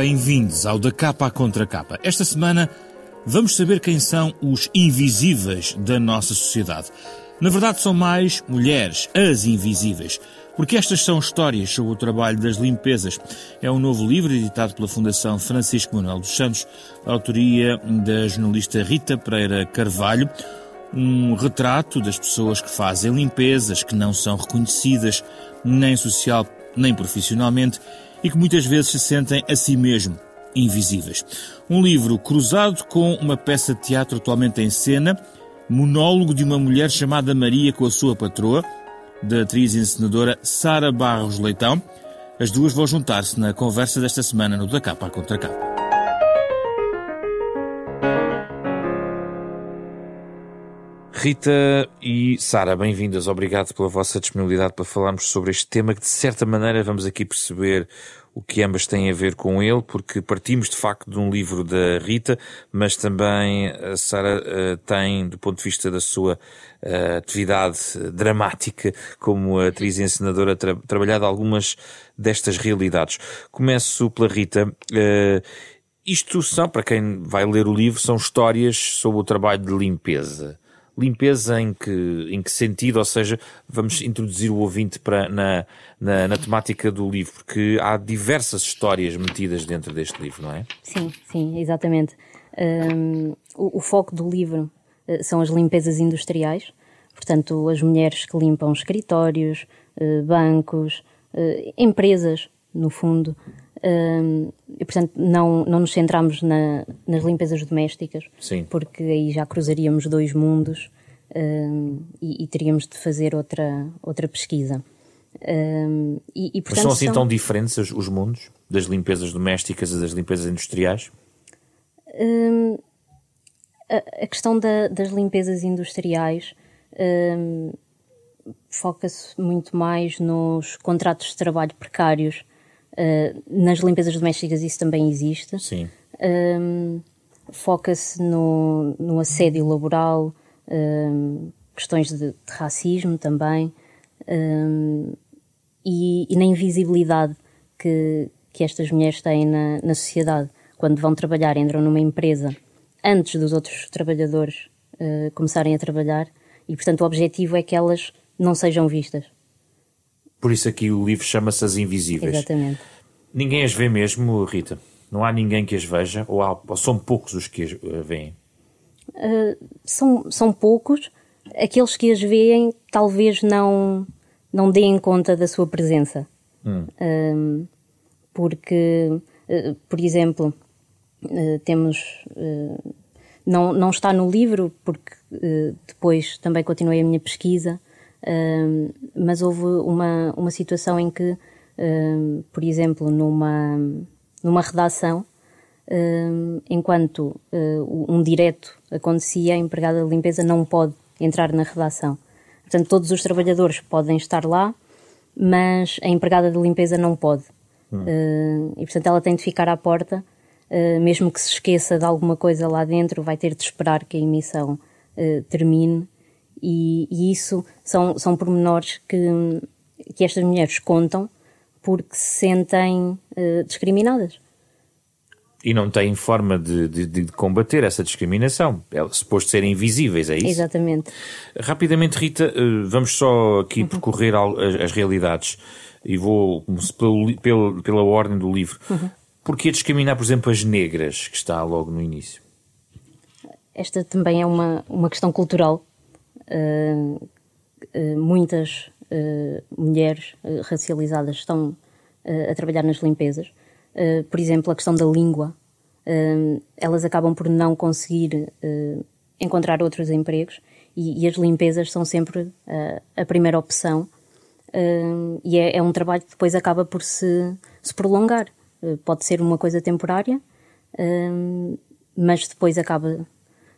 Bem-vindos ao Da Capa à Contra Capa. Esta semana vamos saber quem são os invisíveis da nossa sociedade. Na verdade, são mais mulheres, as invisíveis, porque estas são histórias sobre o trabalho das limpezas. É um novo livro editado pela Fundação Francisco Manuel dos Santos, autoria da jornalista Rita Pereira Carvalho. Um retrato das pessoas que fazem limpezas, que não são reconhecidas, nem social nem profissionalmente, e que muitas vezes se sentem a si mesmo invisíveis. Um livro cruzado com uma peça de teatro atualmente em cena, monólogo de uma mulher chamada Maria com a sua patroa, da atriz e encenadora Sara Barros Leitão. As duas vão juntar-se na conversa desta semana no Da Capa à Contra Capa. Rita e Sara, bem-vindas. Obrigado pela vossa disponibilidade para falarmos sobre este tema que, de certa maneira, vamos aqui perceber o que ambas têm a ver com ele, porque partimos de facto de um livro da Rita, mas também a Sara uh, tem, do ponto de vista da sua uh, atividade dramática como atriz e encenadora, tra trabalhado algumas destas realidades. Começo pela Rita. Isto são, para quem vai ler o livro, são histórias sobre o trabalho de limpeza. Limpeza em que, em que sentido? Ou seja, vamos introduzir o ouvinte para, na, na, na, temática do livro, porque há diversas histórias metidas dentro deste livro, não é? Sim, sim, exatamente. Um, o, o, foco do livro uh, são as limpezas industriais, portanto, as mulheres que limpam escritórios, uh, bancos, uh, empresas, no fundo, e, portanto, não, não nos centramos na, nas limpezas domésticas, Sim. porque aí já cruzaríamos dois mundos um, e, e, teríamos de fazer outra, outra pesquisa. Um, e, e, portanto, Mas são assim são... tão diferentes os, os, mundos das limpezas domésticas e das limpezas industriais? A, a, questão da, das limpezas industriais foca-se muito mais nos contratos de trabalho precários Uh, nas limpezas domésticas isso também existe. Sim. Um, Foca-se no, no assédio laboral, um, questões de, de, racismo também um, e, e, na invisibilidade que, que estas mulheres têm na, na sociedade. Quando vão trabalhar, entram numa empresa antes dos outros trabalhadores uh, começarem a trabalhar e, portanto, o objetivo é que elas não sejam vistas. Por isso aqui o livro chama-se As Invisíveis. Exatamente. Ninguém as vê mesmo, Rita? Não há ninguém que as veja? Ou, há, ou são poucos os que as eh, veem? Uh, são, são poucos. Aqueles que as veem talvez não, não deem conta da sua presença. Hum. Uh, porque, uh, por exemplo, temos. não, não está no livro, porque depois também continuei a minha pesquisa mas houve uma, uma situação em que, por exemplo, numa, numa redação, enquanto uh, um direto acontecia, a empregada de limpeza não pode entrar na redação. Portanto, todos os trabalhadores podem estar lá, mas a empregada de limpeza não pode. Hum. Uh, e, portanto, ela tem de ficar à porta, uh, mesmo que se esqueça de alguma coisa lá dentro, vai ter de esperar que a emissão termine e, e, isso são, são pormenores que, que estas mulheres contam porque se sentem uh, discriminadas. E não têm forma de, de, de, combater essa discriminação. É suposto serem invisíveis, é isso? Exatamente. Rapidamente, Rita, eh, vamos só aqui uhum. percorrer as, as, realidades e vou pelo, pelo, pela ordem do livro. Uhum. Porquê discriminar, por exemplo, as negras, que está logo no início? Esta também é uma, uma questão cultural uh, muitas mulheres racializadas estão a trabalhar nas limpezas. por exemplo, a questão da língua. elas acabam por não conseguir encontrar outros empregos e, e, as limpezas são sempre a primeira opção. e é, é, um trabalho que depois acaba por se, se prolongar. pode ser uma coisa temporária, mas depois acaba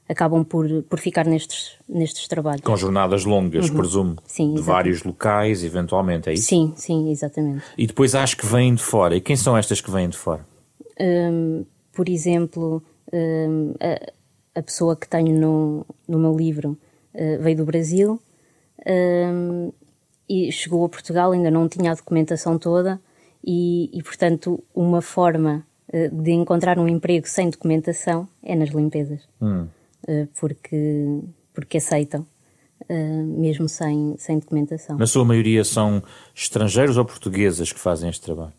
acabam por, por ficar nestes, nestes trabalhos. Com jornadas longas, uhum. presumo. Sim, de vários locais, eventualmente, é isso? Sim, sim, exatamente. E depois há as que vêm de fora. E quem são estas que vêm de fora? Um, por exemplo, um, a, a, pessoa que tenho no, no meu livro uh, veio do Brasil um, e chegou a Portugal, ainda não tinha a documentação toda e, e portanto, uma forma de encontrar um emprego sem documentação é nas limpezas. Hum. Porque, porque aceitam, mesmo sem, sem documentação. Na sua maioria são estrangeiros ou portuguesas que fazem este trabalho?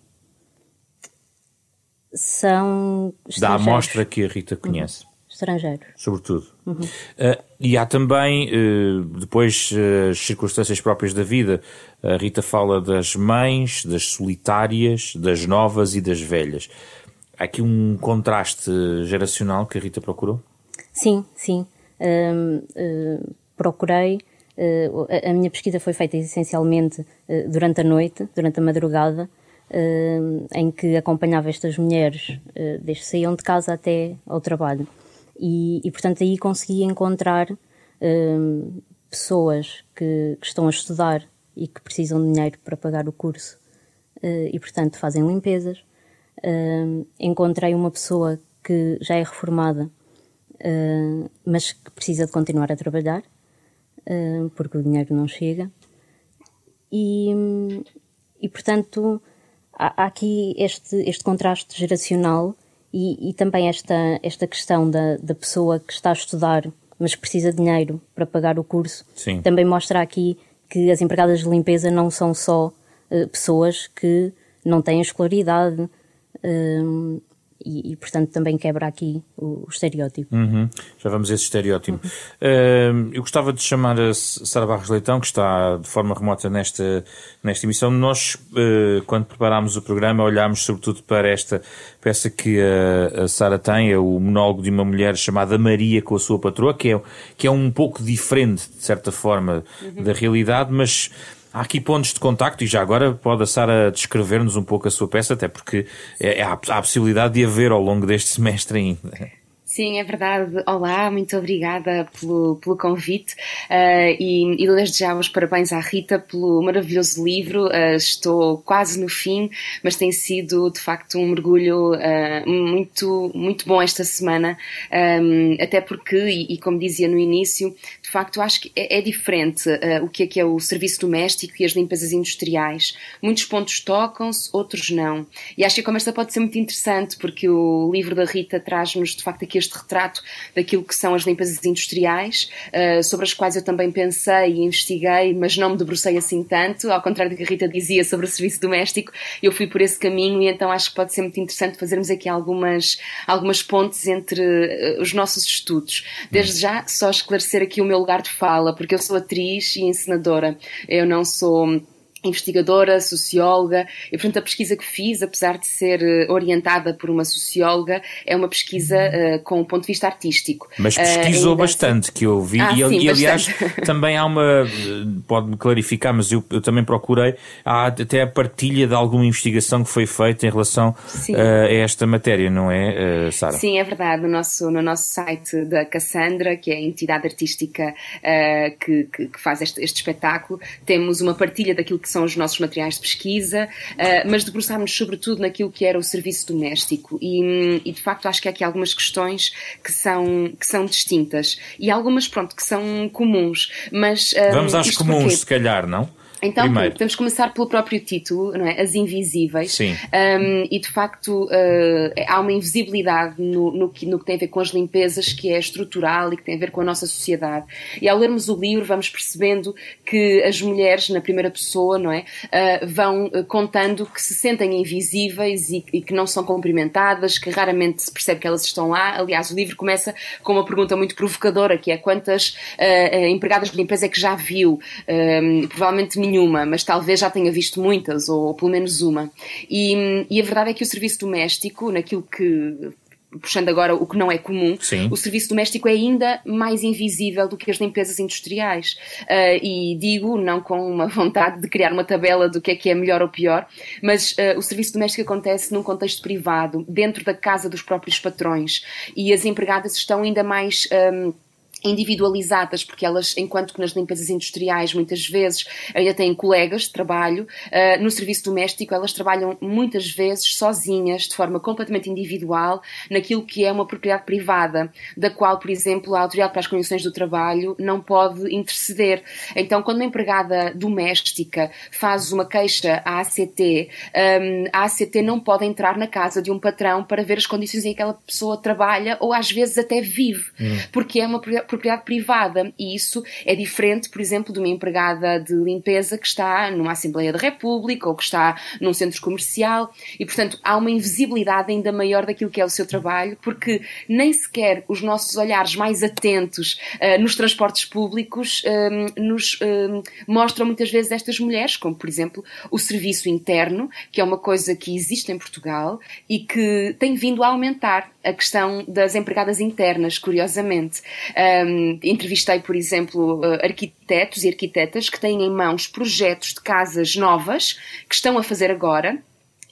São Da amostra que a Rita conhece. Uhum estrangeiros. Sobretudo. Uhum. Uh, e há também, uh, depois, uh, as circunstâncias próprias da vida. A Rita fala das mães, das solitárias, das novas e das velhas. Há aqui um contraste geracional que a Rita procurou? Sim, sim. procurei. A, a minha pesquisa foi feita essencialmente durante a noite, durante a madrugada, em que acompanhava estas mulheres desde que saíam de casa até ao trabalho. E, e portanto, aí consegui encontrar um, pessoas que, que, estão a estudar e que precisam de dinheiro para pagar o curso uh, e, portanto, fazem limpezas. Uh, encontrei uma pessoa que já é reformada, uh, mas que precisa de continuar a trabalhar, porque o dinheiro não chega. E, e portanto, há, há aqui este, este contraste geracional e, e também esta, esta questão da, da pessoa que está a estudar, mas precisa de dinheiro para pagar o curso, Sim. também mostra aqui que as empregadas de limpeza não são só uh, pessoas que não têm escolaridade, uh, e, e, portanto também quebra aqui o, o estereótipo. Uhum. Já vamos a esse estereótipo. Uhum. Uh, eu gostava de chamar a Sara Barros Leitão, que está de forma remota nesta, nesta emissão. Nós, uh, quando preparámos o programa, olhámos sobretudo para esta peça que a, a Sara tem, é o monólogo de uma mulher chamada Maria com a sua patroa, que é, que é um pouco diferente, de certa forma, uhum. da realidade, mas Há aqui pontos de contacto e já agora pode a Sara descrever-nos um pouco a sua peça, até porque é, há, há a possibilidade de haver ao longo deste semestre ainda. Sim, é verdade. Olá, muito obrigada pelo, pelo convite uh, e, e desde já os parabéns à Rita pelo maravilhoso livro. Uh, estou quase no fim, mas tem sido de facto um mergulho uh, muito, muito bom esta semana, um, até porque, e, e, como dizia no início, de facto acho que é, é diferente o que é que é o serviço doméstico e as limpezas industriais. Muitos pontos tocam-se, outros não. E acho que como esta pode ser muito interessante, porque o livro da Rita traz-nos de facto aqui este retrato daquilo que são as limpezas industriais, uh, sobre as quais eu também pensei e investiguei, mas não me debrucei assim tanto, ao contrário do que a Rita dizia sobre o serviço doméstico, eu fui por esse caminho e então acho que pode ser muito interessante fazermos aqui algumas, algumas pontes entre uh, os nossos estudos. Desde já, só esclarecer aqui o meu lugar de fala, porque eu sou atriz e encenadora. Eu não sou investigadora, socióloga, e portanto a pesquisa que fiz, apesar de ser eh, orientada por uma socióloga, é uma pesquisa uh, com um ponto de vista artístico. Mas pesquisou uh, bastante, que eu vi, ah, e, sim, e aliás também há uma, pode-me clarificar, mas eu, eu, também procurei, há até a partilha de alguma investigação que foi feita em relação uh, a esta matéria, não é, Sara? Sim, é verdade, no nosso, no nosso site da Cassandra, que é a entidade artística que, que, que, faz este, este espetáculo, temos uma partilha daquilo que são os nossos materiais de pesquisa, uh, mas debruçámos sobretudo naquilo que era o serviço doméstico e, e, de facto acho que há aqui algumas questões que são, que são distintas e algumas, pronto, que são comuns, mas... Uh, Vamos às comuns, porquê? se calhar, não? Então, Primeiro. podemos começar pelo próprio título, não é? As Invisíveis. Sim. Um, e de facto uh, há uma invisibilidade no, no, que, no que tem a ver com as limpezas que é estrutural e que tem a ver com a nossa sociedade. E ao lermos o livro vamos percebendo que as mulheres, na primeira pessoa, não é? Uh, vão uh, contando que se sentem invisíveis e, e, que não são cumprimentadas, que raramente se percebe que elas estão lá. Aliás, o livro começa com uma pergunta muito provocadora, que é quantas empregadas de limpeza é que já viu? provavelmente nenhuma, mas talvez já tenha visto muitas, ou, ou pelo menos uma. E, e, a verdade é que o serviço doméstico, naquilo que puxando agora o que não é comum, Sim. o serviço doméstico é ainda mais invisível do que as limpezas industriais. Uh, e digo, não com uma vontade de criar uma tabela do que é que é melhor ou pior, mas uh, o serviço doméstico acontece num contexto privado, dentro da casa dos próprios patrões, e as empregadas estão ainda mais. Um, individualizadas, porque elas, enquanto que nas limpezas industriais muitas vezes ainda têm colegas de trabalho, uh, no serviço doméstico elas trabalham muitas vezes sozinhas, de forma completamente individual, naquilo que é uma propriedade privada, da qual, por exemplo, a Autoridade para as Condições do Trabalho não pode interceder. Então, quando uma empregada doméstica faz uma queixa à ACT, um, a ACT não pode entrar na casa de um patrão para ver as condições em que aquela pessoa trabalha ou às vezes até vive, hum. porque é uma propriedade privada. E isso é diferente, por exemplo, de uma empregada de limpeza que está numa Assembleia da República ou que está num centro comercial. E, portanto, há uma invisibilidade ainda maior daquilo que é o seu trabalho, porque nem sequer os nossos olhares mais atentos uh, nos transportes públicos uh, nos uh, mostram muitas vezes estas mulheres, como, por exemplo, o serviço interno, que é uma coisa que existe em Portugal e que tem vindo a aumentar a questão das empregadas internas, curiosamente. Um, entrevistei, por exemplo, uh, arquitetos e arquitetas que têm em mãos projetos de casas novas que estão a fazer agora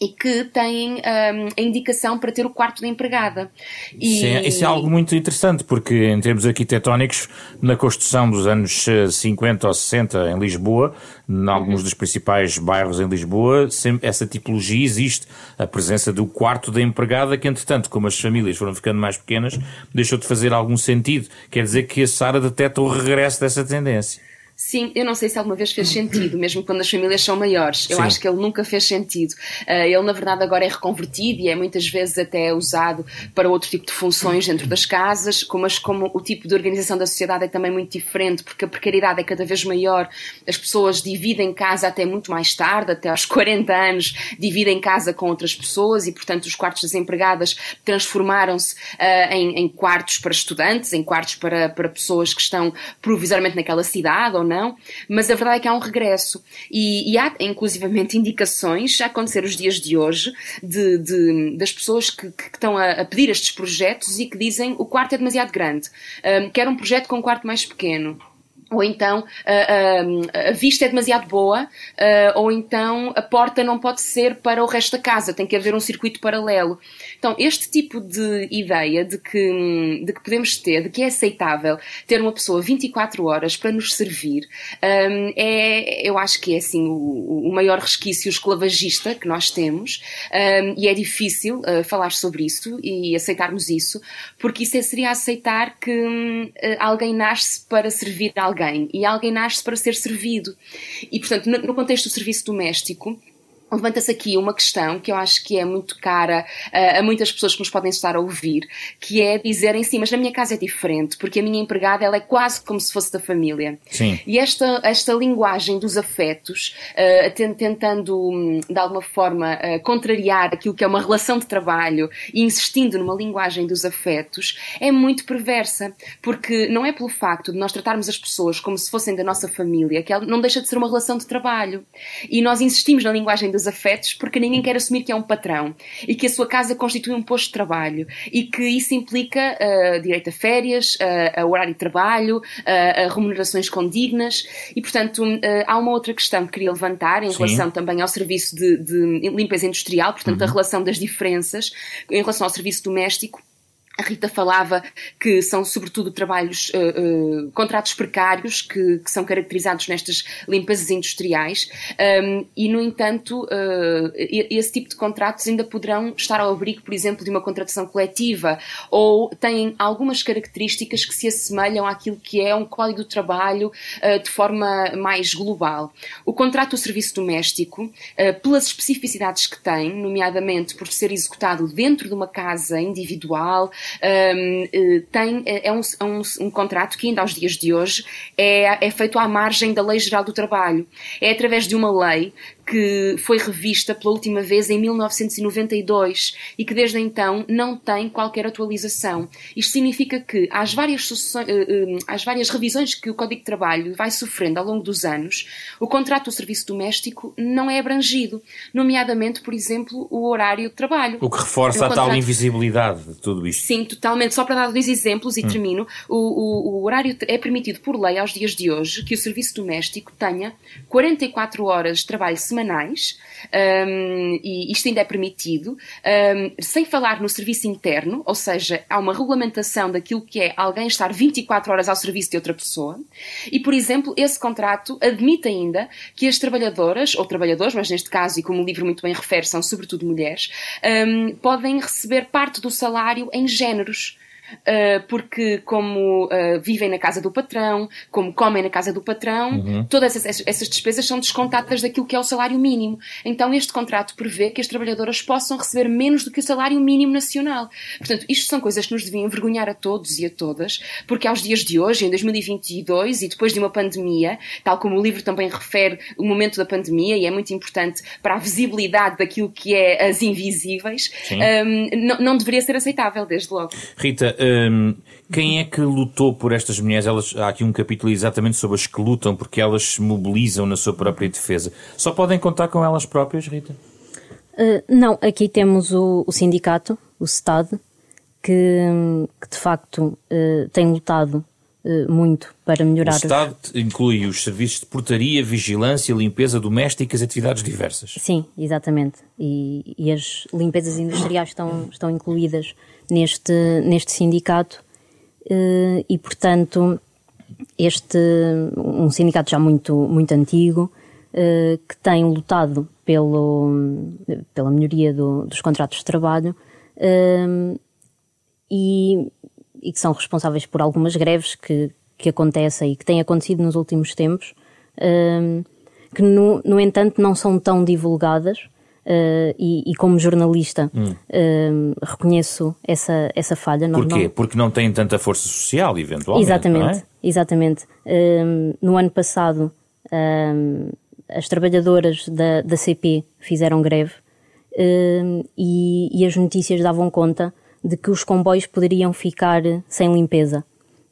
e que têm um, a indicação para ter o quarto da empregada. E... Isso, é, isso, é, algo muito interessante, porque em termos arquitetónicos, na construção dos anos 50 ou 60 em Lisboa, em alguns uhum. dos principais bairros em Lisboa, essa tipologia existe, a presença do quarto da empregada, que entretanto, como as famílias foram ficando mais pequenas, deixou de fazer algum sentido. Quer dizer que a Sara detecta o regresso dessa tendência. Sim, eu não sei se alguma vez fez sentido, mesmo quando as famílias são maiores. Eu Sim. acho que ele nunca fez sentido. Uh, ele, na verdade, agora é reconvertido e é muitas vezes até usado para outro tipo de funções dentro das casas, mas como o tipo de organização da sociedade é também muito diferente, porque a precariedade é cada vez maior, as pessoas dividem casa até muito mais tarde, até aos 40 anos, dividem casa com outras pessoas e, portanto, os quartos das empregadas transformaram-se uh, em, em, quartos para estudantes, em quartos para, para pessoas que estão provisoriamente naquela cidade ou não, mas a verdade é que há um regresso. E, e há, inclusivamente, indicações, a acontecer os dias de hoje, de, de das pessoas que, que estão a, a, pedir estes projetos e que dizem o quarto é demasiado grande, um, quero um projeto com um quarto mais pequeno ou então a, a, a, vista é demasiado boa, ou então a porta não pode ser para o resto da casa, tem que haver um circuito paralelo. Então, este tipo de ideia de que, de que podemos ter, de que é aceitável ter uma pessoa 24 horas para nos servir, é, eu acho que é assim o, o maior resquício esclavagista que nós temos, e é difícil uh, falar sobre isso e aceitarmos isso, porque isso seria aceitar que uh, alguém nasce para servir alguém alguém e alguém nasce para ser servido. E, portanto, no, contexto do serviço doméstico, levanta-se aqui uma questão que eu acho que é muito cara uh, a muitas pessoas que nos podem estar a ouvir, que é dizerem sim, mas na minha casa é diferente, porque a minha empregada ela é quase como se fosse da família. Sim. E esta, esta linguagem dos afetos, uh, tentando hum, de alguma forma uh, contrariar aquilo que é uma relação de trabalho e insistindo numa linguagem dos afetos, é muito perversa, porque não é pelo facto de nós tratarmos as pessoas como se fossem da nossa família que ela não deixa de ser uma relação de trabalho. E nós insistimos na linguagem dos afetos porque ninguém quer assumir que é um patrão e que a sua casa constitui um posto de trabalho e que isso implica uh, direito a férias, uh, a horário de trabalho, uh, a remunerações condignas e, portanto, há uma outra questão que queria levantar em Sim. relação também ao serviço de, de limpeza industrial, portanto, uhum. a relação das diferenças em relação ao serviço doméstico a Rita falava que são sobretudo trabalhos, uh, uh, contratos precários que, que, são caracterizados nestas limpezas industriais um, e, no entanto, uh, esse tipo de contratos ainda poderão estar ao abrigo, por exemplo, de uma contratação coletiva ou têm algumas características que se assemelham àquilo que é um código do trabalho de forma mais global. O contrato do serviço doméstico, pelas especificidades que tem, nomeadamente por ser executado dentro de uma casa individual, um, eh, tem, é, é, um, é um, um, contrato que ainda aos dias de hoje é, é feito à margem da Lei Geral do Trabalho. É através de uma lei que foi revista pela última vez em 1992 e que desde então não tem qualquer atualização. Isto significa que às várias, eh, eh, às várias revisões que o Código de Trabalho vai sofrendo ao longo dos anos, o contrato do serviço doméstico não é abrangido, nomeadamente, por exemplo, o horário de trabalho. O que reforça a contrato... tal invisibilidade de tudo isto. Sim, totalmente. Só para dar dois exemplos e hum. termino, o, o, o horário é permitido por lei aos dias de hoje que o serviço doméstico tenha 44 horas de trabalho semanais, um, e isto ainda é permitido, um, sem falar no serviço interno, ou seja, há uma regulamentação daquilo que é alguém estar 24 horas ao serviço de outra pessoa, e, por exemplo, esse contrato admite ainda que as trabalhadoras, ou trabalhadores, mas neste caso, e como o livro muito bem refere, são sobretudo mulheres, um, podem receber parte do salário em géneros. Uh, porque como uh, vivem na casa do patrão, como comem na casa do patrão, uhum. todas essas, essas, despesas são descontadas daquilo que é o salário mínimo. Então este contrato prevê que as trabalhadoras possam receber menos do que o salário mínimo nacional. Portanto, isto são coisas que nos deviam envergonhar a todos e a todas, porque aos dias de hoje, em 2022, e depois de uma pandemia, tal como o livro também refere o momento da pandemia, e é muito importante para a visibilidade daquilo que é as invisíveis, um, não, não deveria ser aceitável, desde logo. Rita, um, quem é que lutou por estas mulheres? Elas, há aqui um capítulo exatamente sobre as que lutam, porque elas se mobilizam na sua própria defesa. Só podem contar com elas próprias, Rita? Uh, não, aqui temos o, o sindicato, o STAD, que, que de facto uh, tem lutado muito para melhorar. O STAD os... inclui os serviços de portaria, vigilância, limpeza domésticas e atividades diversas. Sim, exatamente. E, e as limpezas industriais estão, estão incluídas neste, neste sindicato eh, e, portanto, este um sindicato já muito, muito antigo eh, que tem lutado pelo, pela melhoria do, dos contratos de trabalho eh, e, e que são responsáveis por algumas greves que, que acontecem e que têm acontecido nos últimos tempos, que no, no entanto não são tão divulgadas Uh, e, e, como jornalista hum. uh, reconheço essa, essa falha. Porquê? Não... Porque não têm tanta força social, eventualmente. Exatamente, é? exatamente. Uh, no ano passado, as trabalhadoras da, da CP fizeram greve e, e, as notícias davam conta de que os comboios poderiam ficar sem limpeza.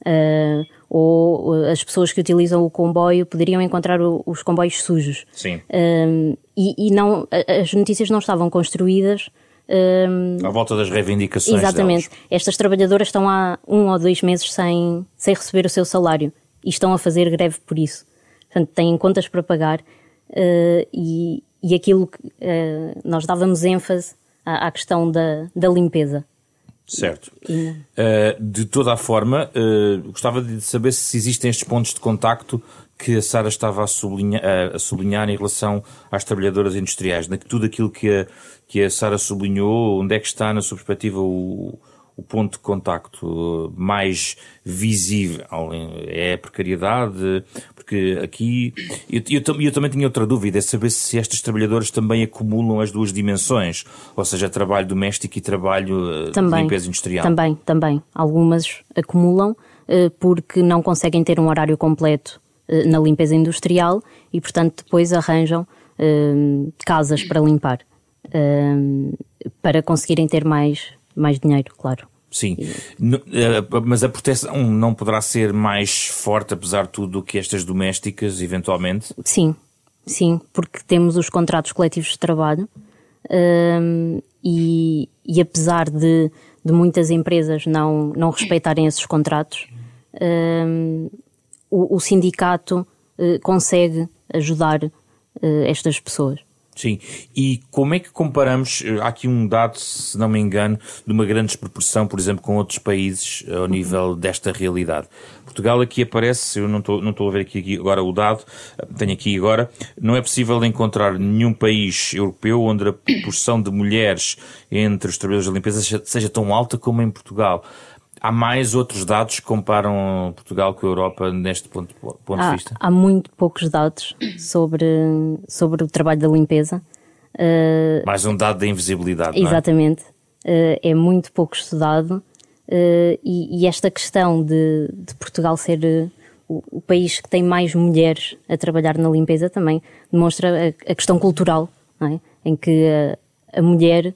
Uh, ou as pessoas que utilizam o comboio poderiam encontrar o, os comboios sujos. Sim. Um, e, e, não, as notícias não estavam construídas. Um, à volta das reivindicações. Exatamente. Delas. Estas trabalhadoras estão há um ou dois meses sem, sem receber o seu salário e estão a fazer greve por isso. Portanto, têm contas para pagar uh, e, e aquilo que uh, nós dávamos ênfase à, à questão da, da limpeza. Certo. Uh, de toda a forma, uh, gostava de saber se existem estes pontos de contacto que a Sara estava a sublinhar, a sublinhar, em relação às trabalhadoras industriais. Tudo aquilo que a, que a Sara sublinhou, onde é que está, na sua perspectiva, o, o ponto de contacto mais visível é a precariedade, porque aqui eu, eu, eu, também tinha outra dúvida, é saber se estas trabalhadoras também acumulam as duas dimensões, ou seja, trabalho doméstico e trabalho eh, também, de limpeza industrial. Também, também. Algumas acumulam eh, porque não conseguem ter um horário completo eh, na limpeza industrial e, portanto, depois arranjam casas para limpar. para conseguirem ter mais mais dinheiro, claro. Sim, eh, mas a proteção não poderá ser mais forte, apesar de tudo, do que estas domésticas, eventualmente? Sim, sim, porque temos os contratos coletivos de trabalho um, e, e, apesar de, de, muitas empresas não, não respeitarem esses contratos, um, o, o, sindicato uh, consegue ajudar uh, estas pessoas. Sim, e como é que comparamos, eh, há aqui um dado, se não me engano, de uma grande desproporção, por exemplo, com outros países ao nível desta realidade. Portugal aqui aparece, eu não estou, não estou a ver aqui agora o dado, tenho aqui agora, não é possível encontrar nenhum país europeu onde a proporção de mulheres entre os trabalhadores da limpeza seja, seja tão alta como em Portugal. Há mais outros dados que comparam Portugal com a Europa neste ponto, ponto há, de vista? Há muito poucos dados sobre, sobre o trabalho da limpeza. Uh, mais um dado da invisibilidade. Exatamente. É? Uh, é muito pouco estudado uh, e, e, esta questão de, de Portugal ser o, o, país que tem mais mulheres a trabalhar na limpeza também demonstra a, a questão cultural, é? em que a, a mulher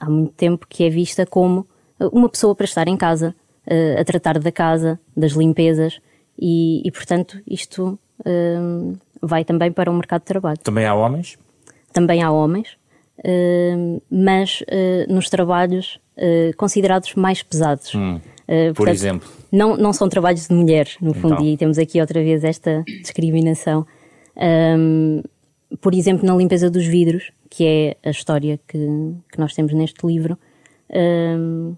há muito tempo que é vista como uma pessoa para estar em casa, uh, a tratar da casa, das limpezas e, e portanto, isto uh, vai também para o mercado de trabalho. Também há homens? Também há homens, uh, mas nos trabalhos considerados mais pesados. Hum, por portanto, exemplo? Não, não são trabalhos de mulheres, no fundo, então. e temos aqui outra vez esta discriminação. Um, por exemplo, na limpeza dos vidros, que é a história que, que nós temos neste livro, um,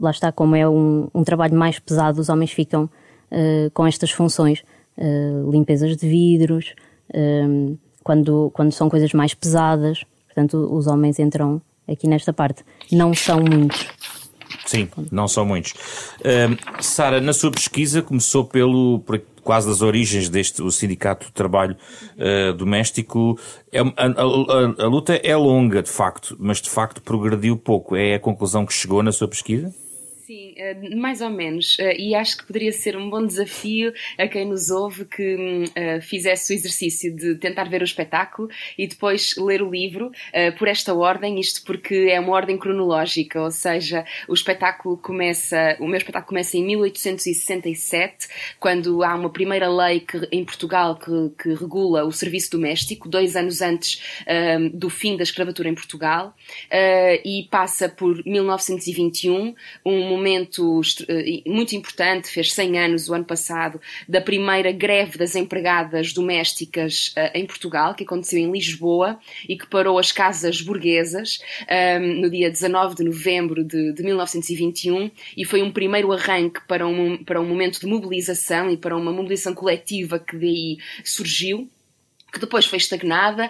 lá está, como é um, um, trabalho mais pesado, os homens ficam uh, com estas funções, uh, limpezas de vidros, um, quando, quando são coisas mais pesadas, portanto, os homens entram aqui nesta parte. Não são muitos. Sim, não são muitos. Uh, Sara, na sua pesquisa começou pelo por quase das origens deste o sindicato de trabalho uh, doméstico. É, a, a, a, a luta é longa, de facto, mas de facto progrediu pouco. É a conclusão que chegou na sua pesquisa? Sim, eh, mais ou menos. Eh, e acho que poderia ser um bom desafio a quem nos ouve que uh, fizesse o exercício de tentar ver o espetáculo e depois ler o livro por esta ordem, isto porque é uma ordem cronológica, ou seja, o espetáculo começa, o meu espetáculo começa em 1867, quando há uma primeira lei que, em Portugal que, que regula o serviço doméstico, dois anos antes uh, do fim da escravatura em Portugal, e passa por 1921, um momento eh, muito importante, fez 100 anos o ano passado, da primeira greve das empregadas domésticas uh, em Portugal, que aconteceu em Lisboa e que parou as casas burguesas ehm, no dia 19 de novembro de, de 1921 e foi um primeiro arranque para um, para um momento de mobilização e para uma mobilização coletiva que daí surgiu que depois foi estagnada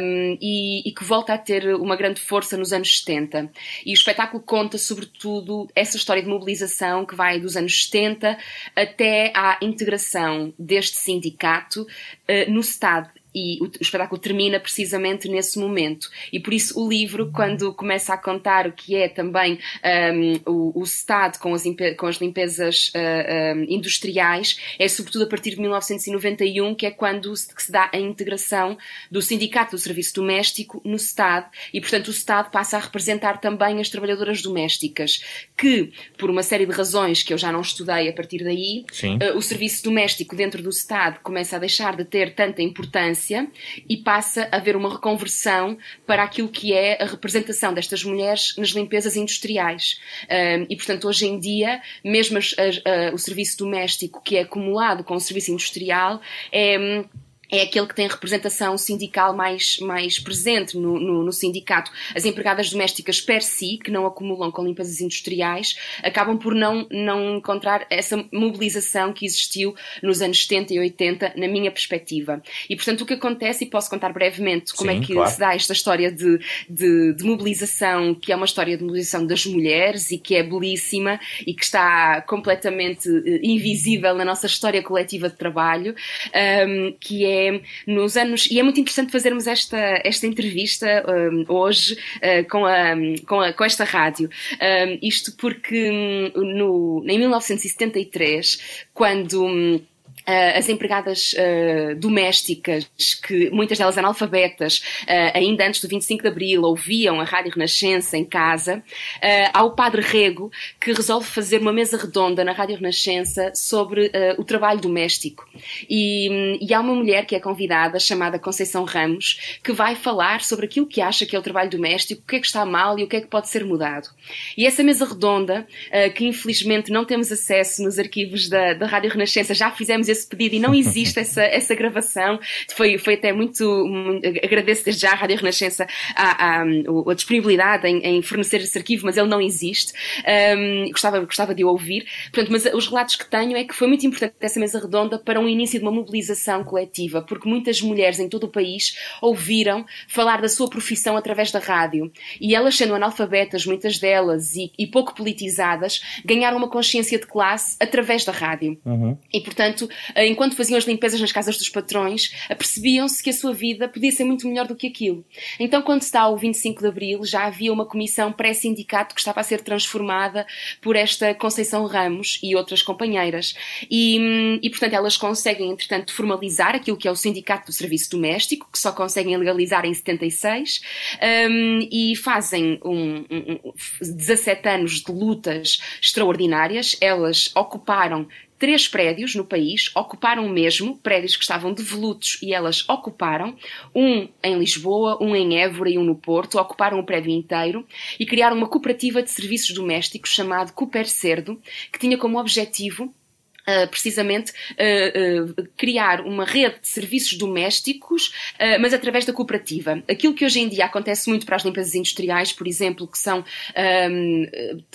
um, e, e, que volta a ter uma grande força nos anos 70. E o espetáculo conta, sobretudo, essa história de mobilização que vai dos anos 70 até à integração deste sindicato uh, no Estado e o, o, espetáculo termina precisamente nesse momento. E por isso o livro, quando começa a contar o que é também um, o, o Estado com as, com as limpezas uh, um, industriais, é sobretudo a partir de 1991, que é quando se, que se dá a integração do Sindicato do Serviço Doméstico no Estado, e portanto o Estado passa a representar também as trabalhadoras domésticas, que, por uma série de razões que eu já não estudei a partir daí, uh, o serviço doméstico dentro do Estado começa a deixar de ter tanta importância e passa a haver uma reconversão para aquilo que é a representação destas mulheres nas limpezas industriais. e, portanto, hoje em dia, mesmo as, a, o serviço doméstico que é acumulado com o serviço industrial é é aquele que tem representação sindical mais, mais presente no, no, no, sindicato. As empregadas domésticas per si, que não acumulam com limpezas industriais, acabam por não, não encontrar essa mobilização que existiu nos anos 70 e 80, na minha perspectiva. E, portanto, o que acontece, e posso contar brevemente como é Sim, é que claro. se dá esta história de, de, de, mobilização, que é uma história de mobilização das mulheres e que é belíssima e que está completamente eh, invisível na nossa história coletiva de trabalho, um, que é é nos anos. E é muito interessante fazermos esta, esta entrevista um, hoje uh, com, a, com, a, com esta rádio. Um, isto porque um, no, em 1973, quando hum, as empregadas uh, domésticas, que muitas delas analfabetas, uh, ainda antes do 25 de Abril, ouviam a Rádio Renascença em casa, há o Padre Rego, que resolve fazer uma mesa redonda na Rádio Renascença sobre o trabalho doméstico. E, e, há uma mulher que é convidada, chamada Conceição Ramos, que vai falar sobre aquilo que acha que é o trabalho doméstico, o que é que está mal e o que é que pode ser mudado. E essa mesa redonda, que infelizmente não temos acesso nos arquivos da, da Rádio Renascença, já fizemos esse pedido e não existe essa, essa gravação. Foi, foi até muito, muito agradeço desde já à Rádio Renascença a, a, a disponibilidade em, em, fornecer esse arquivo, mas ele não existe. Um, gostava, gostava de o ouvir. Portanto, mas os relatos que tenho é que foi muito importante essa mesa redonda para um início de uma mobilização coletiva, porque muitas mulheres em todo o país ouviram falar da sua profissão através da rádio. E elas, sendo analfabetas, muitas delas, e, e pouco politizadas, ganharam uma consciência de classe através da rádio. Uhum. E, portanto, enquanto faziam as limpezas nas casas dos patrões, apercebiam-se que a sua vida podia ser muito melhor do que aquilo. Então, quando está o 25 de Abril, já havia uma comissão pré-sindicato que estava a ser transformada por esta Conceição Ramos e outras companheiras. E, e, portanto, elas conseguem, entretanto, formalizar aquilo que é o Sindicato do Serviço Doméstico, que só conseguem legalizar em 76, um, e fazem um, um, 17 anos de lutas extraordinárias. Elas ocuparam três prédios no país, ocuparam mesmo, prédios que estavam devolutos e elas ocuparam, um em Lisboa, um em Évora e um no Porto, ocuparam o prédio inteiro e criaram uma cooperativa de serviços domésticos chamada Cooper Cerdo, que tinha como objetivo Uh, precisamente uh, uh, criar uma rede de serviços domésticos, mas através da cooperativa. Aquilo que hoje em dia acontece muito para as limpezas industriais, por exemplo, que são um,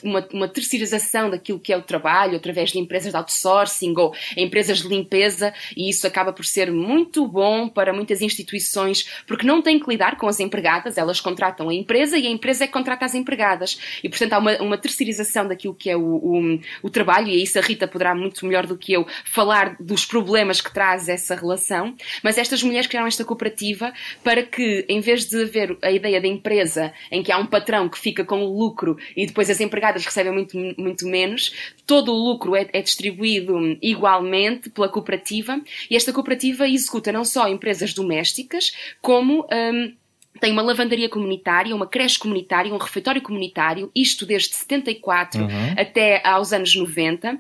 uma, uma terceirização daquilo que é o trabalho através de empresas de outsourcing ou empresas de limpeza, e isso acaba por ser muito bom para muitas instituições, porque não têm que lidar com as empregadas, elas contratam a empresa e a empresa é que contrata as empregadas. E, portanto, há uma, uma terceirização daquilo que é o, o, o trabalho, e isso a Rita poderá muito melhor melhor do que eu falar dos problemas que traz essa relação, mas estas mulheres criaram esta cooperativa para que, em vez de haver a ideia da empresa em que há um patrão que fica com o lucro e depois as empregadas recebem muito, muito menos, todo o lucro é, é distribuído igualmente pela cooperativa e esta cooperativa executa não só empresas domésticas, como. Hum, tem uma lavandaria comunitária, uma creche comunitária, um refeitório comunitário, isto desde 74 uhum. até aos anos 90, uh,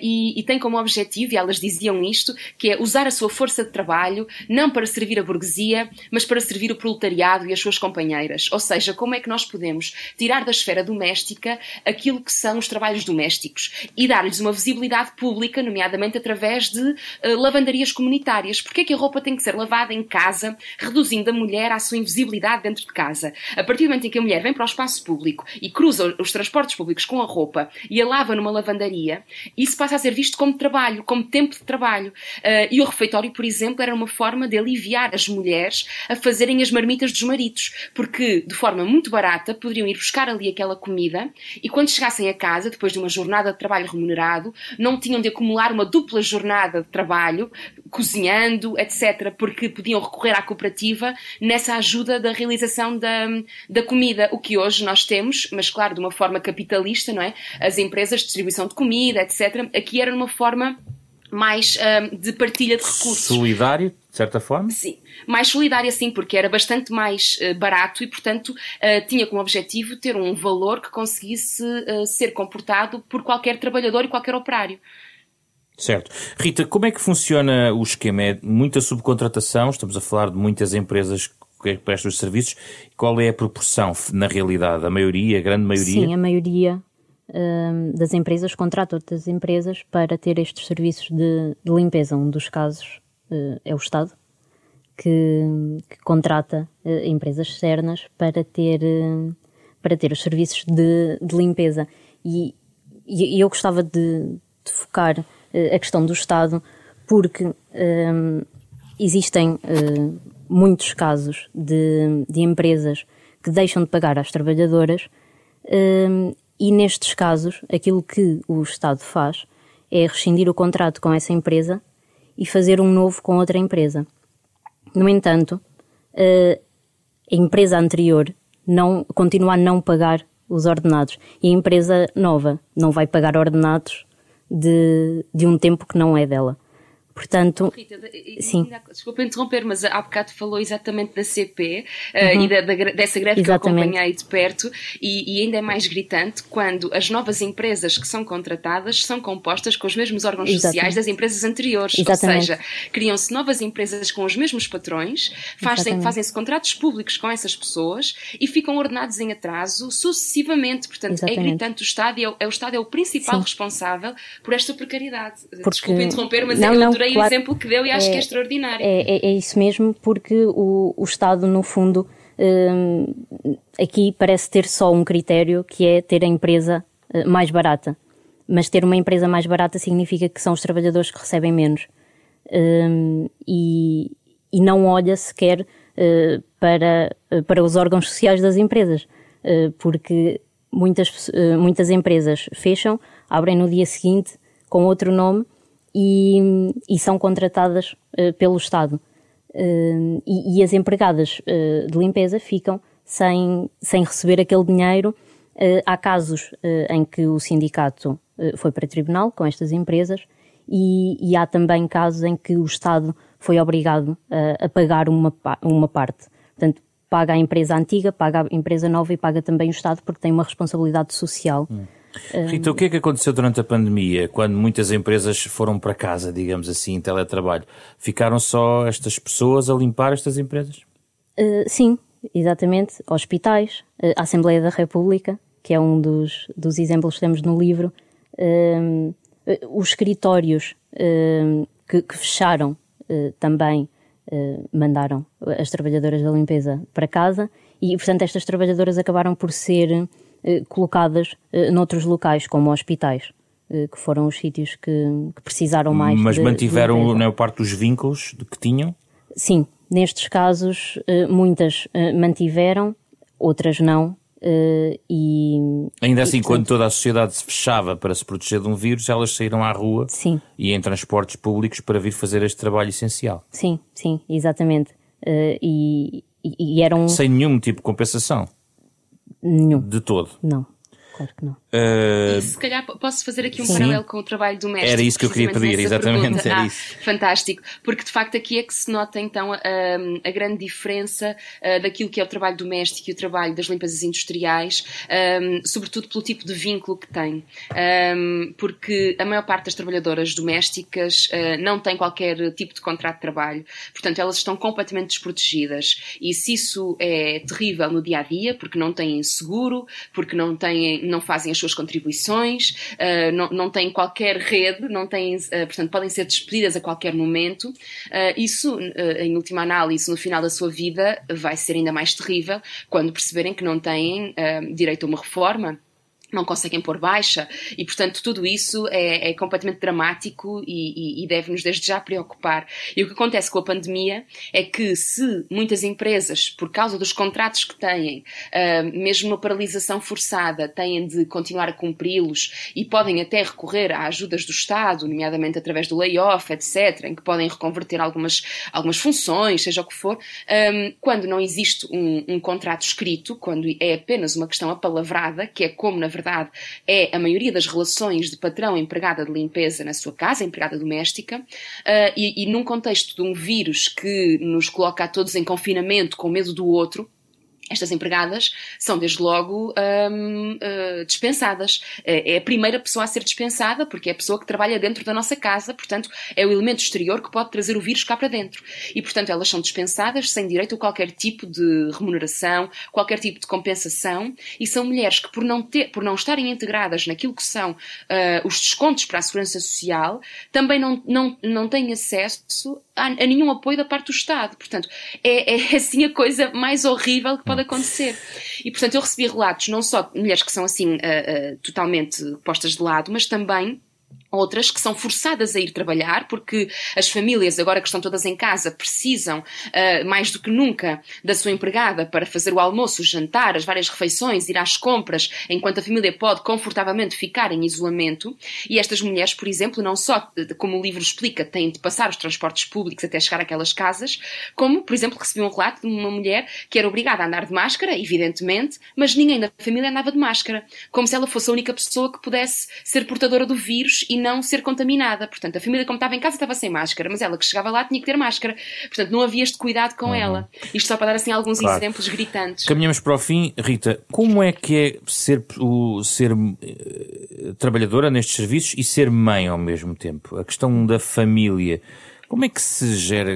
e, e, tem como objetivo, e elas diziam isto, que é usar a sua força de trabalho não para servir a burguesia, mas para servir o proletariado e as suas companheiras. Ou seja, como é que nós podemos tirar da esfera doméstica aquilo que são os trabalhos domésticos e dar-lhes uma visibilidade pública, nomeadamente através de uh, lavandarias comunitárias. Porque é que a roupa tem que ser lavada em casa, reduzindo a mulher à sua invisibilidade dentro de casa. A partir do momento em que a mulher vem para o espaço público e cruza os transportes públicos com a roupa e a lava numa lavandaria, isso passa a ser visto como trabalho, como tempo de trabalho. Uh, e o refeitório, por exemplo, era uma forma de aliviar as mulheres a fazerem as marmitas dos maridos, porque de forma muito barata poderiam ir buscar ali aquela comida e quando chegassem a casa, depois de uma jornada de trabalho remunerado, não tinham de acumular uma dupla jornada de trabalho, cozinhando, etc., porque podiam recorrer à cooperativa nessa ajuda ajuda da realização da, da comida, o que hoje nós temos, mas claro, de uma forma capitalista, não é? As empresas de distribuição de comida, etc. Aqui era uma forma mais um, de partilha de recursos. Solidário, de certa forma? Sim, mais solidária sim, porque era bastante mais uh, barato e, portanto, uh, tinha como objetivo ter um valor que conseguisse uh, ser comportado por qualquer trabalhador e qualquer operário. Certo. Rita, como é que funciona o esquema? É muita subcontratação, estamos a falar de muitas empresas que prestam os serviços, qual é a proporção na realidade? A maioria, a grande maioria? Sim, a maioria um, das empresas contrata outras empresas para ter estes serviços de, de limpeza. Um dos casos uh, é o Estado, que, que contrata uh, empresas externas para ter, uh, para ter os serviços de, de limpeza. E, e, eu gostava de, de focar a questão do Estado, porque um, existem muitos casos de, de empresas que deixam de pagar às trabalhadoras um, e nestes casos aquilo que o Estado faz é rescindir o contrato com essa empresa e fazer um novo com outra empresa. No entanto, uh, a empresa anterior não continua a não pagar os ordenados e a empresa nova não vai pagar ordenados de, de um tempo que não é dela. Portanto, Rita, sim. Desculpa interromper, mas há bocado falou exatamente da CP uh, uhum. e da, da, dessa greve exatamente. que eu acompanhei de perto e, e, ainda é mais gritante quando as novas empresas que são contratadas são compostas com os mesmos órgãos exatamente. sociais das empresas anteriores. Exatamente. Ou seja, criam-se novas empresas com os mesmos patrões, fazem-se fazem contratos públicos com essas pessoas e ficam ordenados em atraso sucessivamente. Portanto, é gritante o Estado e é, é, o Estado é o principal sim. responsável por esta precariedade. Porque... Desculpa interromper, mas não, adorei adorei claro, o exemplo que deu e acho é, que é extraordinário. É, é, é, isso mesmo, porque o, o Estado, no fundo, hum, aqui parece ter só um critério que é ter a empresa eh, mais barata. Mas ter uma empresa mais barata significa que são os trabalhadores que recebem menos. Hum, e, e não olha sequer uh, para, para os órgãos sociais das empresas, uh, porque muitas, muitas empresas fecham, abrem no dia seguinte com outro nome e, e são contratadas uh, pelo Estado. Uh, e, e, as empregadas uh, de limpeza ficam sem, sem receber aquele dinheiro. há casos em que o sindicato foi para tribunal com estas empresas e, e, há também casos em que o Estado foi obrigado a pagar uma, uma parte. Portanto, paga a empresa antiga, paga a empresa nova e paga também o Estado porque tem uma responsabilidade social. Hum. Rita, o que é que aconteceu durante a pandemia, quando muitas empresas foram para casa, digamos assim, em teletrabalho? Ficaram só estas pessoas a limpar estas empresas? Uh, sim, exatamente. Hospitais, uh, a Assembleia da República, que é um dos, dos exemplos que temos no livro, uh, os escritórios que, que, fecharam também mandaram as trabalhadoras da limpeza para casa e, portanto, estas trabalhadoras acabaram por ser colocadas noutros locais, como hospitais. Eh, que foram os sítios que, que precisaram mais. Mas de, mantiveram maior parte dos vínculos que tinham? Sim, nestes casos eh, muitas eh, mantiveram, outras não. E, Ainda assim, e, portanto, quando toda a sociedade se fechava para se proteger de um vírus, elas saíram à rua sim. e em transportes públicos para vir fazer este trabalho essencial. Sim, sim, exatamente. E, e, e eram. Sem nenhum tipo de compensação? Nenhum. De todo? Não claro que não. Uh... E se calhar posso fazer aqui um Sim. paralelo com o trabalho doméstico. Era isso que eu queria pedir, exatamente. Era ah, isso. Fantástico, porque de facto aqui é que se nota então a, a grande diferença uh, daquilo que é o trabalho doméstico e o trabalho das limpezas industriais, um, sobretudo pelo tipo de vínculo que tem. Um, porque a maior parte das trabalhadoras domésticas uh, não tem qualquer tipo de contrato de trabalho, portanto elas estão completamente desprotegidas. E se isso é terrível no dia a dia, porque não têm seguro, porque não têm não fazem as suas contribuições, uh, não, não têm qualquer rede, não têm, uh, portanto, podem ser despedidas a qualquer momento. Uh, isso, em última análise, no final da sua vida, vai ser ainda mais terrível quando perceberem que não têm direito a uma reforma não conseguem pôr baixa e, portanto, tudo isso é, é completamente dramático e, e, e deve-nos desde já preocupar. E o que acontece com a pandemia é que se muitas empresas, por causa dos contratos que têm, uh, mesmo uma paralisação forçada, têm de continuar a cumpri-los e podem até recorrer a ajudas do Estado, nomeadamente através do layoff, etc., em que podem reconverter algumas, algumas funções, seja o que for, um, quando não existe um, um contrato escrito, quando é apenas uma questão apalavrada, que é como, na verdade, é a maioria das relações de patrão-empregada de limpeza na sua casa, empregada doméstica, uh, e, e num contexto de um vírus que nos coloca a todos em confinamento com medo do outro, estas empregadas são, desde logo, hum, uh, dispensadas. É, é a primeira pessoa a ser dispensada, porque é a pessoa que trabalha dentro da nossa casa, portanto, é o elemento exterior que pode trazer o vírus cá para dentro. E, portanto, elas são dispensadas sem direito a qualquer tipo de remuneração, qualquer tipo de compensação, e são mulheres que, por não, ter, por não estarem integradas naquilo que são uh, os descontos para a segurança social, também não, não, não têm acesso a, a nenhum apoio da parte do Estado. Portanto, é, é assim a coisa mais horrível que pode pode acontecer. E, portanto, eu recebi relatos não só de mulheres que são assim uh, uh, totalmente postas de lado, mas também outras que são forçadas a ir trabalhar, porque as famílias, agora que estão todas em casa, precisam uh, mais do que nunca da sua empregada para fazer o almoço, o jantar, as várias refeições, ir às compras, enquanto a família pode confortavelmente ficar em isolamento. E estas mulheres, por exemplo, não só, como o livro explica, têm de passar os transportes públicos até chegar àquelas casas, como, por exemplo, recebi um relato de uma mulher que era obrigada a andar de máscara, evidentemente, mas ninguém da família andava de máscara, como se ela fosse a única pessoa que pudesse ser portadora do vírus e não ser contaminada. Portanto, a família, como estava em casa, estava sem máscara, mas ela que chegava lá tinha que ter máscara. Portanto, não havia este cuidado com uhum. ela. Isto só para dar assim alguns claro. exemplos gritantes. Caminhamos para o fim. Rita, como é que é ser, o, ser uh, trabalhadora nestes serviços e ser mãe ao mesmo tempo? A questão da família. Como é que se gera?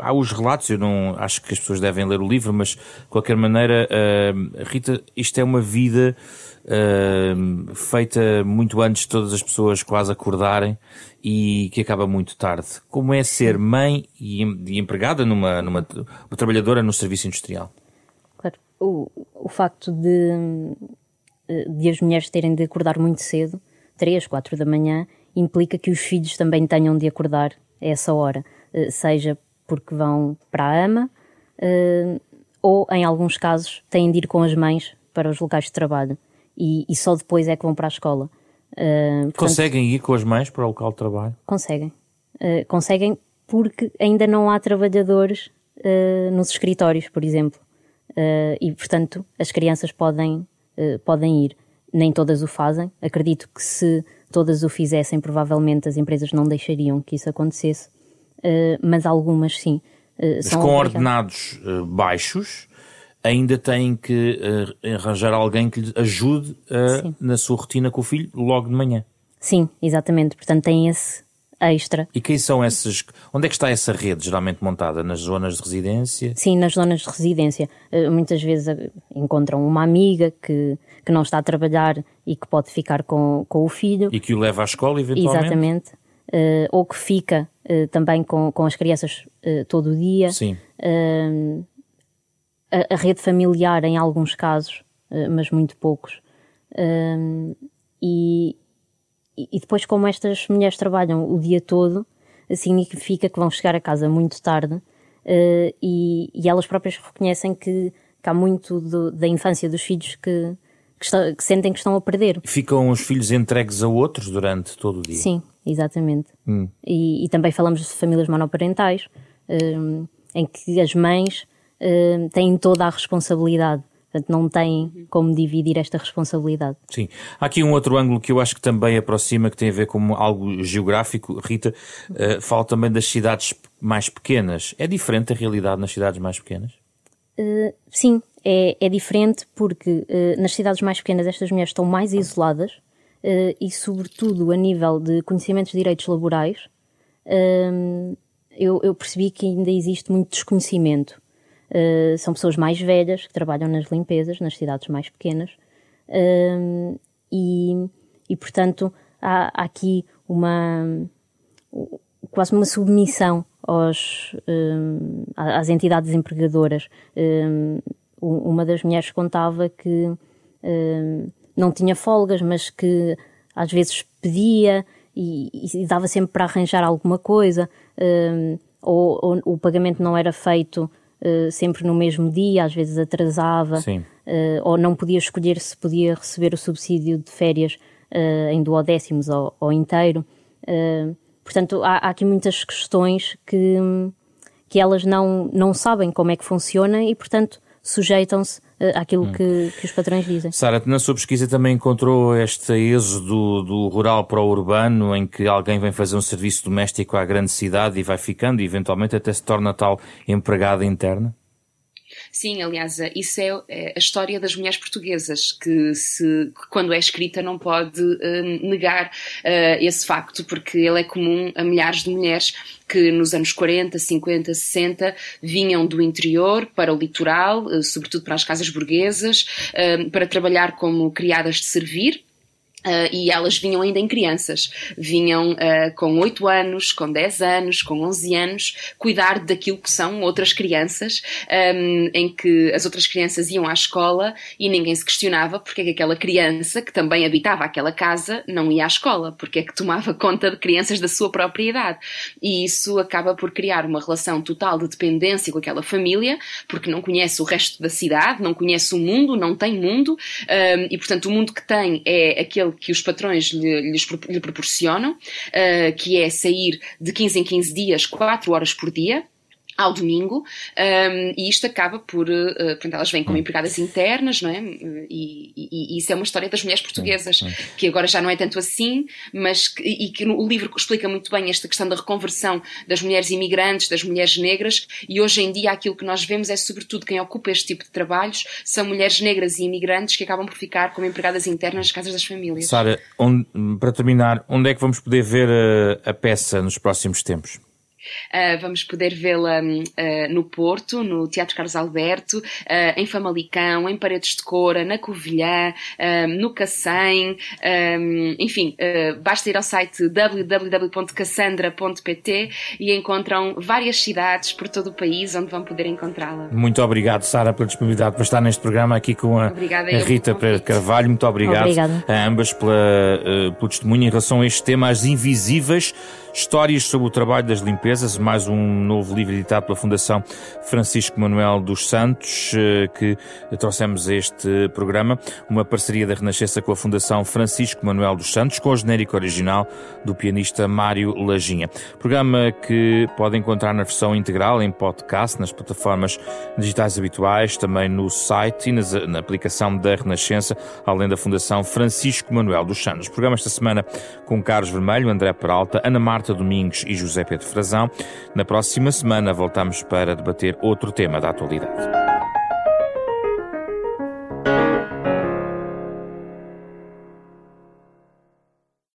Há os relatos, eu não acho que as pessoas devem ler o livro, mas de qualquer maneira, uh, Rita, isto é uma vida uh, feita muito antes de todas as pessoas quase acordarem e que acaba muito tarde. Como é ser mãe e, e empregada numa, numa uma trabalhadora no serviço industrial? Claro, o, o facto de, de as mulheres terem de acordar muito cedo, 3, 4 da manhã, implica que os filhos também tenham de acordar a essa hora, eh, seja porque vão para a ama, eh, ou em alguns casos têm de ir com as mães para os locais de trabalho e, e só depois é que vão para a escola. Uh, portanto, conseguem ir com as mães para o local de trabalho? Conseguem. Conseguem porque ainda não há trabalhadores nos escritórios, por exemplo. e, portanto, as crianças podem, podem ir. Nem todas o fazem. Acredito que se todas o fizessem, provavelmente as empresas não deixariam que isso acontecesse. mas algumas sim. Mas com ordenados baixos, ainda têm que arranjar alguém que lhe ajude na sua rotina com o filho logo de manhã. Sim, exatamente. Portanto, tem esse extra. E quem são essas? Onde é que está essa rede geralmente montada? Nas zonas de residência? Sim, nas zonas de residência. Uh, muitas vezes uh, encontram uma amiga que, que não está a trabalhar e que pode ficar com, com o filho. E que o leva à escola, eventualmente? Exatamente. Uh, ou que fica também com, com as crianças todo o dia. Sim. A, a, rede familiar, em alguns casos, mas muito poucos. e, e depois, como estas mulheres trabalham o dia todo, significa que vão chegar a casa muito tarde uh, e, e, elas próprias reconhecem que, que há muito do, da infância dos filhos que, que, está, que, sentem que estão a perder. Ficam os filhos entregues a outros durante todo o dia? Sim, exatamente. Hum. E, e, também falamos de famílias monoparentais, uh, em que as mães uh, têm toda a responsabilidade Portanto, não tem como dividir esta responsabilidade. Sim. Há aqui um outro ângulo que eu acho que também aproxima, que tem a ver com algo geográfico. Rita, uh, fala também das cidades mais pequenas. É diferente a realidade nas cidades mais pequenas? Uh, sim, é, é, diferente porque uh, nas cidades mais pequenas estas mulheres estão mais isoladas e, sobretudo, a nível de conhecimentos de direitos laborais, eu, eu percebi que ainda existe muito desconhecimento. Uh, são pessoas mais velhas que trabalham nas limpezas, nas cidades mais pequenas, uh, e, e, portanto, há, há, aqui uma quase uma submissão aos, uh, às entidades empregadoras. uma das mulheres contava que não tinha folgas, mas que às vezes pedia e, e dava sempre para arranjar alguma coisa, ou, ou o pagamento não era feito sempre no mesmo dia, às vezes atrasava, uh, ou não podia escolher se podia receber o subsídio de férias uh, em duodécimos ou, ou inteiro. portanto, há, há, aqui muitas questões que, que elas não, não sabem como é que funciona e, portanto, sujeitam-se àquilo hum. que, que, os patrões dizem. Sara, na sua pesquisa também encontrou este êxodo do, do, rural para o urbano, em que alguém vem fazer um serviço doméstico à grande cidade e vai ficando e eventualmente até se torna tal empregada interna? Sim, aliás, isso é, é a história das mulheres portuguesas, que, se, que quando é escrita não pode uh, negar uh, esse facto, porque ele é comum a milhares de mulheres que nos anos 40, 50, 60 vinham do interior para o litoral, sobretudo para as casas burguesas, para trabalhar como criadas de servir Uh, e elas vinham ainda em crianças, vinham uh, com 8 anos, com 10 anos, com 11 anos, cuidar daquilo que são outras crianças, um, em que as outras crianças iam à escola e ninguém se questionava porque é que aquela criança, que também habitava aquela casa, não ia à escola, porque é que tomava conta de crianças da sua própria idade. E isso acaba por criar uma relação total de dependência com aquela família, porque não conhece o resto da cidade, não conhece o mundo, não tem mundo, um, e portanto o mundo que tem é aquele que os patrões lhe, lhes, lhe proporcionam, uh, que é sair de 15 em 15 dias, 4 horas por dia, ao domingo, um, e isto acaba por. Uh, portanto, elas vêm como empregadas internas, não é? E, e, e, isso é uma história das mulheres portuguesas, que agora já não é tanto assim, mas que, e que o livro explica muito bem esta questão da reconversão das mulheres imigrantes, das mulheres negras, e hoje em dia aquilo que nós vemos é, sobretudo, quem ocupa este tipo de trabalhos são mulheres negras e imigrantes que acabam por ficar como empregadas internas nas casas das famílias. Sara, para terminar, onde é que vamos poder ver a, a peça nos próximos tempos? Uh, vamos poder vê-la uh, no Porto, no Teatro Carlos Alberto, uh, em Famalicão, em Paredes de Cora, na Covilhã, no Cacém, um, enfim, basta ir ao site www.cassandra.pt e encontram várias cidades por todo o país onde vão poder encontrá-la. Muito obrigado, Sara, pela disponibilidade para estar neste programa aqui com a, a Rita Pereira Carvalho. Muito obrigado Obrigada. a ambas pela, pelo testemunho em relação a este tema, as invisíveis Histórias sobre o trabalho das limpezas, mais um novo livro editado pela Fundação Francisco Manuel dos Santos, eh, que trouxemos a este programa, uma parceria da Renascença com a Fundação Francisco Manuel dos Santos, com o genérico original do pianista Mário Lajinha. Programa que pode encontrar na versão integral em podcast, nas plataformas digitais habituais, também no site e na aplicação da Renascença, além da Fundação Francisco Manuel dos Santos. Programa esta semana com Carlos Vermelho, André Peralta, Ana Marta Marta Domingos e José Pedro Frazão. Na próxima semana voltamos para debater outro tema da atualidade.